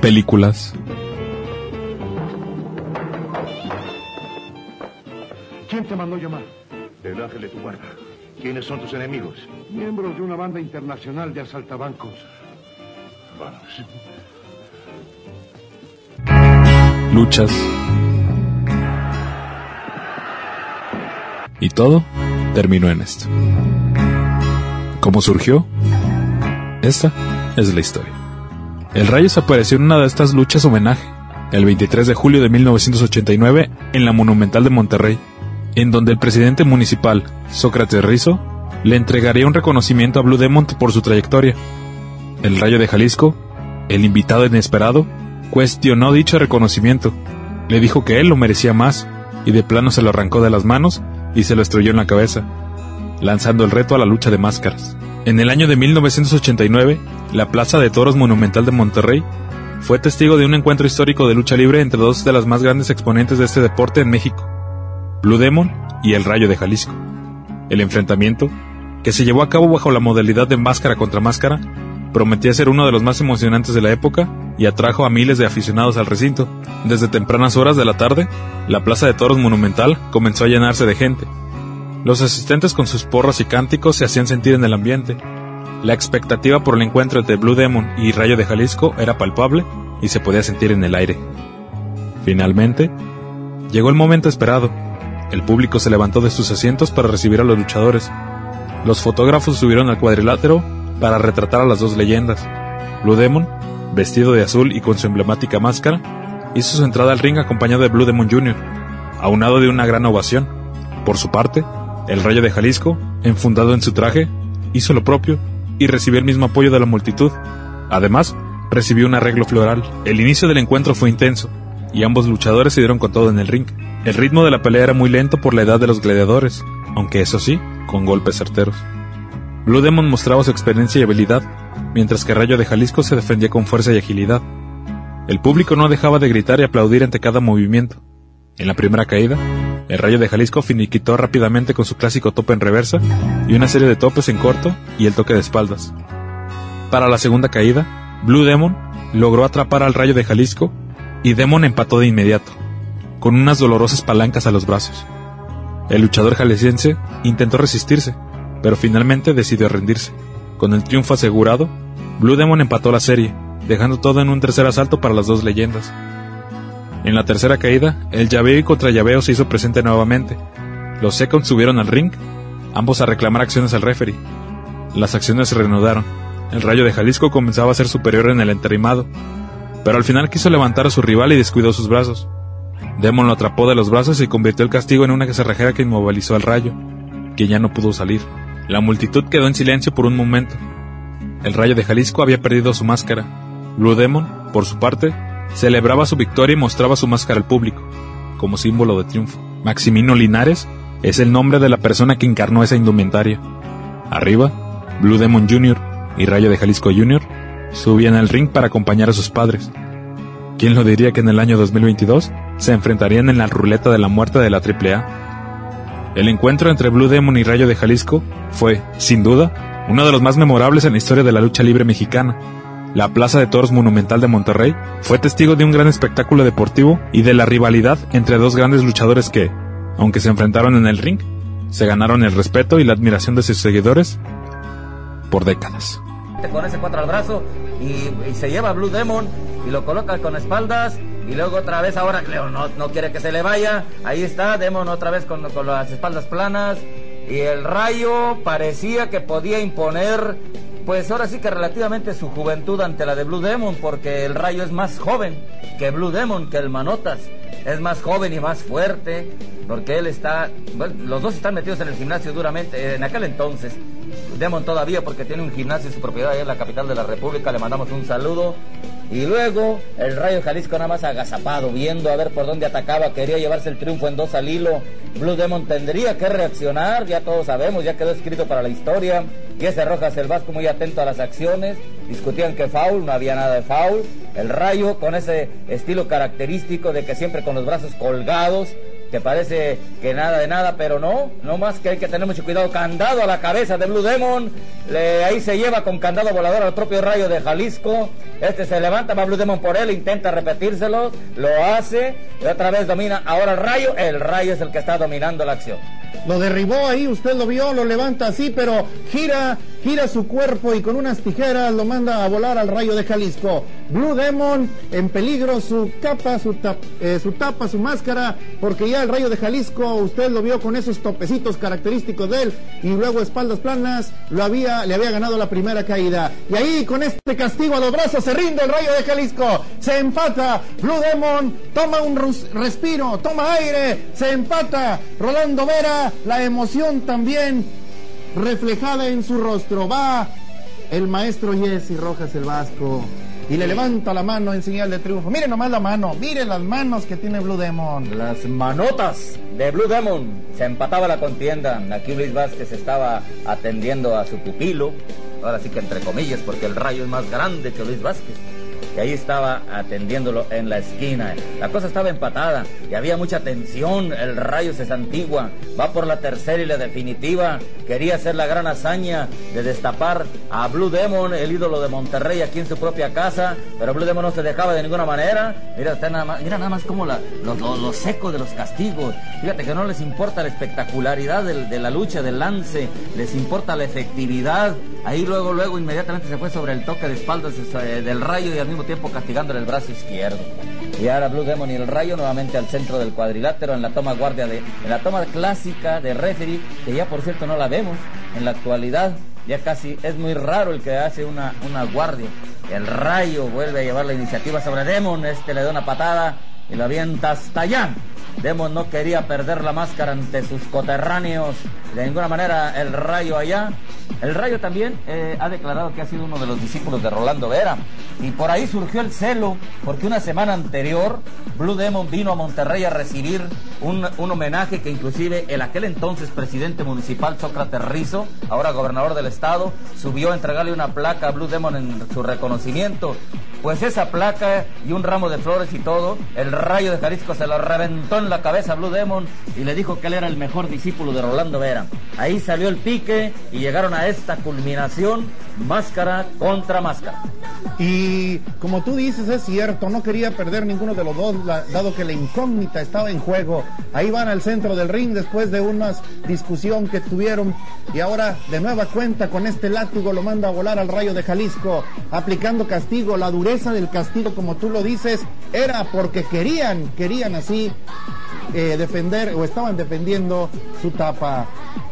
Películas. ¿Quién te mandó llamar? Del ángel de tu guarda. ¿Quiénes son tus enemigos? Miembros de una banda internacional de asaltabancos. Vamos. luchas. Y todo terminó en esto. ¿Cómo surgió? Esta es la historia. El Rayo se apareció en una de estas luchas homenaje, el 23 de julio de 1989, en la Monumental de Monterrey, en donde el presidente municipal, Sócrates Rizo, le entregaría un reconocimiento a Blue Demon por su trayectoria. El Rayo de Jalisco, el invitado inesperado, cuestionó dicho reconocimiento. Le dijo que él lo merecía más, y de plano se lo arrancó de las manos y se lo estrelló en la cabeza, lanzando el reto a la lucha de máscaras. En el año de 1989, la Plaza de Toros Monumental de Monterrey fue testigo de un encuentro histórico de lucha libre entre dos de las más grandes exponentes de este deporte en México, Blue Demon y el Rayo de Jalisco. El enfrentamiento, que se llevó a cabo bajo la modalidad de máscara contra máscara, prometía ser uno de los más emocionantes de la época y atrajo a miles de aficionados al recinto. Desde tempranas horas de la tarde, la Plaza de Toros Monumental comenzó a llenarse de gente. Los asistentes con sus porras y cánticos se hacían sentir en el ambiente. La expectativa por el encuentro entre Blue Demon y Rayo de Jalisco era palpable y se podía sentir en el aire. Finalmente, llegó el momento esperado. El público se levantó de sus asientos para recibir a los luchadores. Los fotógrafos subieron al cuadrilátero para retratar a las dos leyendas. Blue Demon, vestido de azul y con su emblemática máscara, hizo su entrada al ring acompañado de Blue Demon Jr., aunado de una gran ovación. Por su parte, el Rayo de Jalisco, enfundado en su traje, hizo lo propio y recibió el mismo apoyo de la multitud. Además, recibió un arreglo floral. El inicio del encuentro fue intenso, y ambos luchadores se dieron con todo en el ring. El ritmo de la pelea era muy lento por la edad de los gladiadores, aunque eso sí, con golpes certeros. Blue Demon mostraba su experiencia y habilidad, mientras que Rayo de Jalisco se defendía con fuerza y agilidad. El público no dejaba de gritar y aplaudir ante cada movimiento. En la primera caída, el Rayo de Jalisco finiquitó rápidamente con su clásico tope en reversa y una serie de topes en corto y el toque de espaldas. Para la segunda caída, Blue Demon logró atrapar al Rayo de Jalisco y Demon empató de inmediato, con unas dolorosas palancas a los brazos. El luchador jalisciense intentó resistirse, pero finalmente decidió rendirse. Con el triunfo asegurado, Blue Demon empató la serie, dejando todo en un tercer asalto para las dos leyendas. En la tercera caída, el llaveo y contra llaveo se hizo presente nuevamente. Los Seconds subieron al ring, ambos a reclamar acciones al referee. Las acciones se reanudaron. El Rayo de Jalisco comenzaba a ser superior en el enterrimado, pero al final quiso levantar a su rival y descuidó sus brazos. Demon lo atrapó de los brazos y convirtió el castigo en una cerrajera que inmovilizó al Rayo, quien ya no pudo salir. La multitud quedó en silencio por un momento. El Rayo de Jalisco había perdido su máscara. Blue Demon, por su parte, celebraba su victoria y mostraba su máscara al público, como símbolo de triunfo. Maximino Linares es el nombre de la persona que encarnó esa indumentaria. Arriba, Blue Demon Jr. y Rayo de Jalisco Jr. subían al ring para acompañar a sus padres. ¿Quién lo diría que en el año 2022 se enfrentarían en la ruleta de la muerte de la AAA? El encuentro entre Blue Demon y Rayo de Jalisco fue, sin duda, uno de los más memorables en la historia de la lucha libre mexicana. La Plaza de Toros Monumental de Monterrey fue testigo de un gran espectáculo deportivo y de la rivalidad entre dos grandes luchadores que, aunque se enfrentaron en el ring, se ganaron el respeto y la admiración de sus seguidores por décadas. Con ese cuatro al brazo y, se lleva Blue Demon y lo coloca con espaldas y luego otra vez ahora Leo no, no quiere que se le vaya. Ahí está, Demon otra vez con, con las espaldas planas. Y el rayo parecía que podía imponer, pues ahora sí que relativamente su juventud ante la de Blue Demon, porque el rayo es más joven que Blue Demon, que el Manotas. Es más joven y más fuerte, porque él está, bueno, los dos están metidos en el gimnasio duramente, en aquel entonces. Demon todavía, porque tiene un gimnasio en su propiedad ahí en la capital de la República, le mandamos un saludo. Y luego el Rayo Jalisco nada más agazapado, viendo a ver por dónde atacaba, quería llevarse el triunfo en dos al hilo. Blue Demon tendría que reaccionar, ya todos sabemos, ya quedó escrito para la historia. Y ese Rojas el Vasco muy atento a las acciones, discutían que foul, no había nada de foul. El Rayo con ese estilo característico de que siempre con los brazos colgados, que parece que nada de nada, pero no, no más que hay que tener mucho cuidado. Candado a la cabeza de Blue Demon, le, ahí se lleva con candado volador al propio rayo de Jalisco. Este se levanta, va Blue Demon por él, intenta repetírselo, lo hace, y otra vez domina. Ahora el rayo, el rayo es el que está dominando la acción. Lo derribó ahí, usted lo vio, lo levanta así, pero gira, gira su cuerpo y con unas tijeras lo manda a volar al rayo de Jalisco. Blue Demon en peligro, su capa, su, eh, su tapa, su máscara, porque ya el rayo de Jalisco, usted lo vio con esos topecitos característicos de él y luego espaldas planas, lo había, le había ganado la primera caída. Y ahí con este castigo a los brazos se rinde el rayo de Jalisco, se empata, Blue Demon toma un respiro, toma aire, se empata, Rolando Vera la emoción también reflejada en su rostro. Va el maestro Jesse Rojas el Vasco y le levanta la mano en señal de triunfo. Miren nomás la mano, miren las manos que tiene Blue Demon. Las manotas de Blue Demon. Se empataba la contienda. Aquí Luis Vázquez estaba atendiendo a su pupilo. Ahora sí que entre comillas, porque el rayo es más grande que Luis Vázquez y ahí estaba atendiéndolo en la esquina. La cosa estaba empatada y había mucha tensión. El rayo se santigua, va por la tercera y la definitiva. Quería hacer la gran hazaña de destapar a Blue Demon, el ídolo de Monterrey, aquí en su propia casa, pero Blue Demon no se dejaba de ninguna manera. Mira, nada más, mira nada más como la, lo, seco de los castigos. Fíjate que no les importa la espectacularidad de la lucha, del lance, les importa la efectividad. Ahí luego, luego, inmediatamente se fue sobre el toque de espaldas eh, del rayo y al mismo tiempo castigándole el brazo izquierdo. Y ahora Blue Demon y el Rayo nuevamente al centro del cuadrilátero en la toma guardia de, en la toma clásica de referee, que ya por cierto no la vemos en la actualidad. Ya casi es muy raro el que hace una, una guardia. El Rayo vuelve a llevar la iniciativa sobre Demon, este le da una patada y lo avienta hasta allá. Demon no quería perder la máscara ante sus coterráneos. De ninguna manera el Rayo allá. El Rayo también eh, ha declarado que ha sido uno de los discípulos de Rolando Vera. Y por ahí surgió el celo, porque una semana anterior Blue Demon vino a Monterrey a recibir un, un homenaje que inclusive el aquel entonces presidente municipal Sócrates Rizo, ahora gobernador del estado, subió a entregarle una placa a Blue Demon en su reconocimiento. Pues esa placa y un ramo de flores y todo, el rayo de Jalisco se lo reventó en la cabeza a Blue Demon y le dijo que él era el mejor discípulo de Rolando Vera. Ahí salió el pique y llegaron a esta culminación, máscara contra máscara. Y como tú dices, es cierto, no quería perder ninguno de los dos, dado que la incógnita estaba en juego. Ahí van al centro del ring después de una discusión que tuvieron y ahora de nueva cuenta con este látigo lo manda a volar al rayo de Jalisco, aplicando castigo, la dureza del castigo, como tú lo dices, era porque querían, querían así eh, defender o estaban defendiendo su tapa.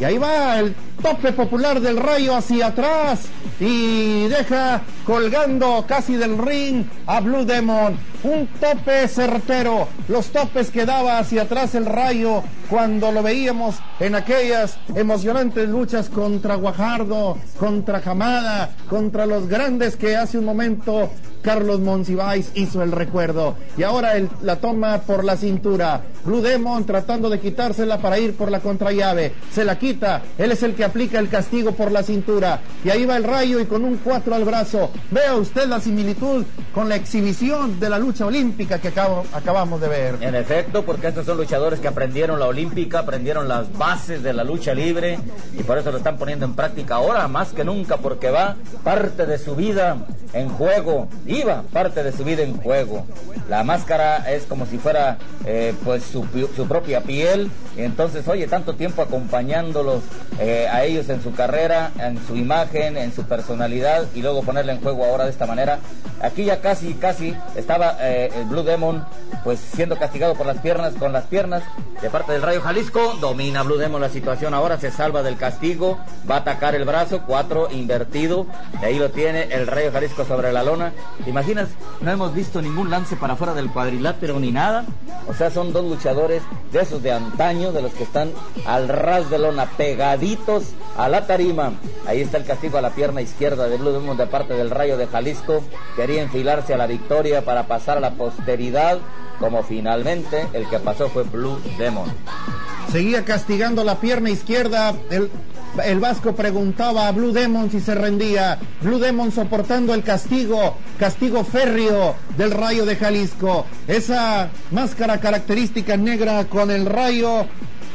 Y ahí va el tope popular del rayo hacia atrás y deja colgando casi del ring a Blue Demon. Un tope certero, los topes que daba hacia atrás el rayo cuando lo veíamos en aquellas emocionantes luchas contra Guajardo, contra Jamada, contra los grandes que hace un momento Carlos Monsiváis hizo el recuerdo. Y ahora la toma por la cintura. Blue Demon tratando de quitársela para ir por la contrallave. Se la quita. Él es el que aplica el castigo por la cintura. Y ahí va el rayo y con un 4 al brazo. Vea usted la similitud con la exhibición de la lucha olímpica que acabamos de ver. En efecto, porque estos son luchadores que aprendieron la olímpica, aprendieron las bases de la lucha libre y por eso lo están poniendo en práctica ahora más que nunca porque va parte de su vida en juego parte de su vida en juego. La máscara es como si fuera eh, pues su, propia piel. Entonces, oye, tanto tiempo acompañándolos eh, a ellos en su carrera, en su imagen, en su personalidad y luego ponerle en juego ahora de esta manera. Aquí ya casi, casi estaba eh, el Blue Demon pues siendo castigado por las piernas, con las piernas de parte del Rayo Jalisco. Domina Blue Demon la situación ahora, se salva del castigo, va a atacar el brazo, cuatro invertido. De ahí lo tiene el Rayo Jalisco sobre la lona. ¿Te imaginas? No hemos visto ningún lance para afuera del cuadrilátero ni nada. O sea, son dos luchadores de esos de antaño, de los que están al ras de lona, pegaditos a la tarima. Ahí está el castigo a la pierna izquierda de Blue Demon de parte del Rayo de Jalisco. Quería enfilarse a la victoria para pasar a la posteridad, como finalmente el que pasó fue Blue Demon. Seguía castigando la pierna izquierda. El el Vasco preguntaba a Blue Demon si se rendía. Blue Demon soportando el castigo, castigo férreo del rayo de Jalisco. Esa máscara característica negra con el rayo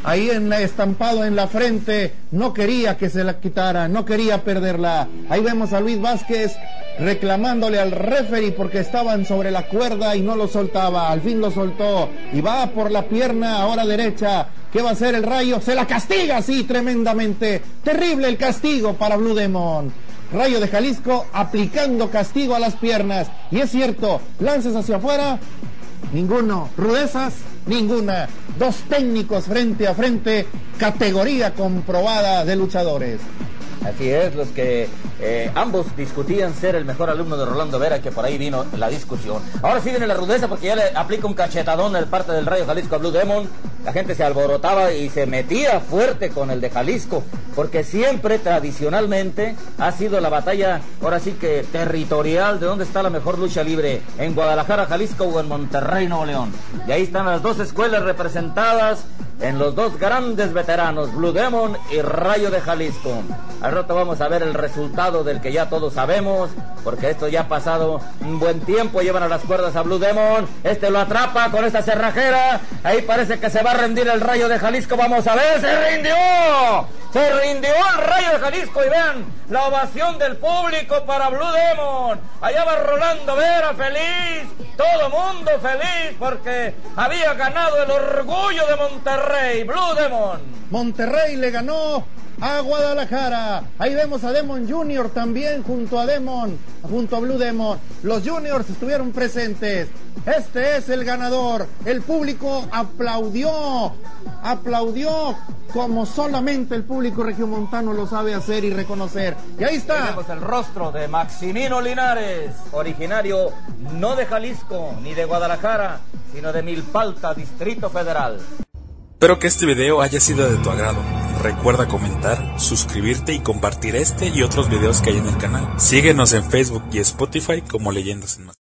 ahí en estampado en la frente, no quería que se la quitara, no quería perderla. Ahí vemos a Luis Vázquez reclamándole al referee porque estaban sobre la cuerda y no lo soltaba. Al fin lo soltó y va por la pierna ahora derecha. ¿Qué va a hacer el rayo? Se la castiga así tremendamente. Terrible el castigo para Blue Demon. Rayo de Jalisco aplicando castigo a las piernas. Y es cierto, lances hacia afuera, ninguno. Rudezas, ninguna. Dos técnicos frente a frente, categoría comprobada de luchadores. Así es, los que eh, ambos discutían ser el mejor alumno de Rolando Vera, que por ahí vino la discusión. Ahora sí viene la rudeza porque ya le aplica un cachetadón al parte del Rayo Jalisco a Blue Demon. La gente se alborotaba y se metía fuerte con el de Jalisco, porque siempre tradicionalmente ha sido la batalla, ahora sí que territorial, de dónde está la mejor lucha libre, en Guadalajara, Jalisco o en Monterrey, Nuevo León. Y ahí están las dos escuelas representadas en los dos grandes veteranos, Blue Demon y Rayo de Jalisco. Al rato vamos a ver el resultado del que ya todos sabemos, porque esto ya ha pasado un buen tiempo, llevan a las cuerdas a Blue Demon, este lo atrapa con esta cerrajera, ahí parece que se va a rendir el Rayo de Jalisco, vamos a ver, se rindió, se rindió el Rayo de Jalisco y vean la ovación del público para Blue Demon, allá va Rolando Vera feliz, todo mundo feliz porque había ganado el orgullo de Monterrey, Blue Demon. Monterrey le ganó a Guadalajara. Ahí vemos a Demon Junior también junto a Demon, junto a Blue Demon. Los Juniors estuvieron presentes. Este es el ganador. El público aplaudió, aplaudió como solamente el público regiomontano lo sabe hacer y reconocer. Y ahí está. Tenemos el rostro de Maximino Linares, originario no de Jalisco ni de Guadalajara, sino de Milpalta, Distrito Federal. Espero que este video haya sido de tu agrado. Recuerda comentar, suscribirte y compartir este y otros videos que hay en el canal. Síguenos en Facebook y Spotify como Leyendas en Más.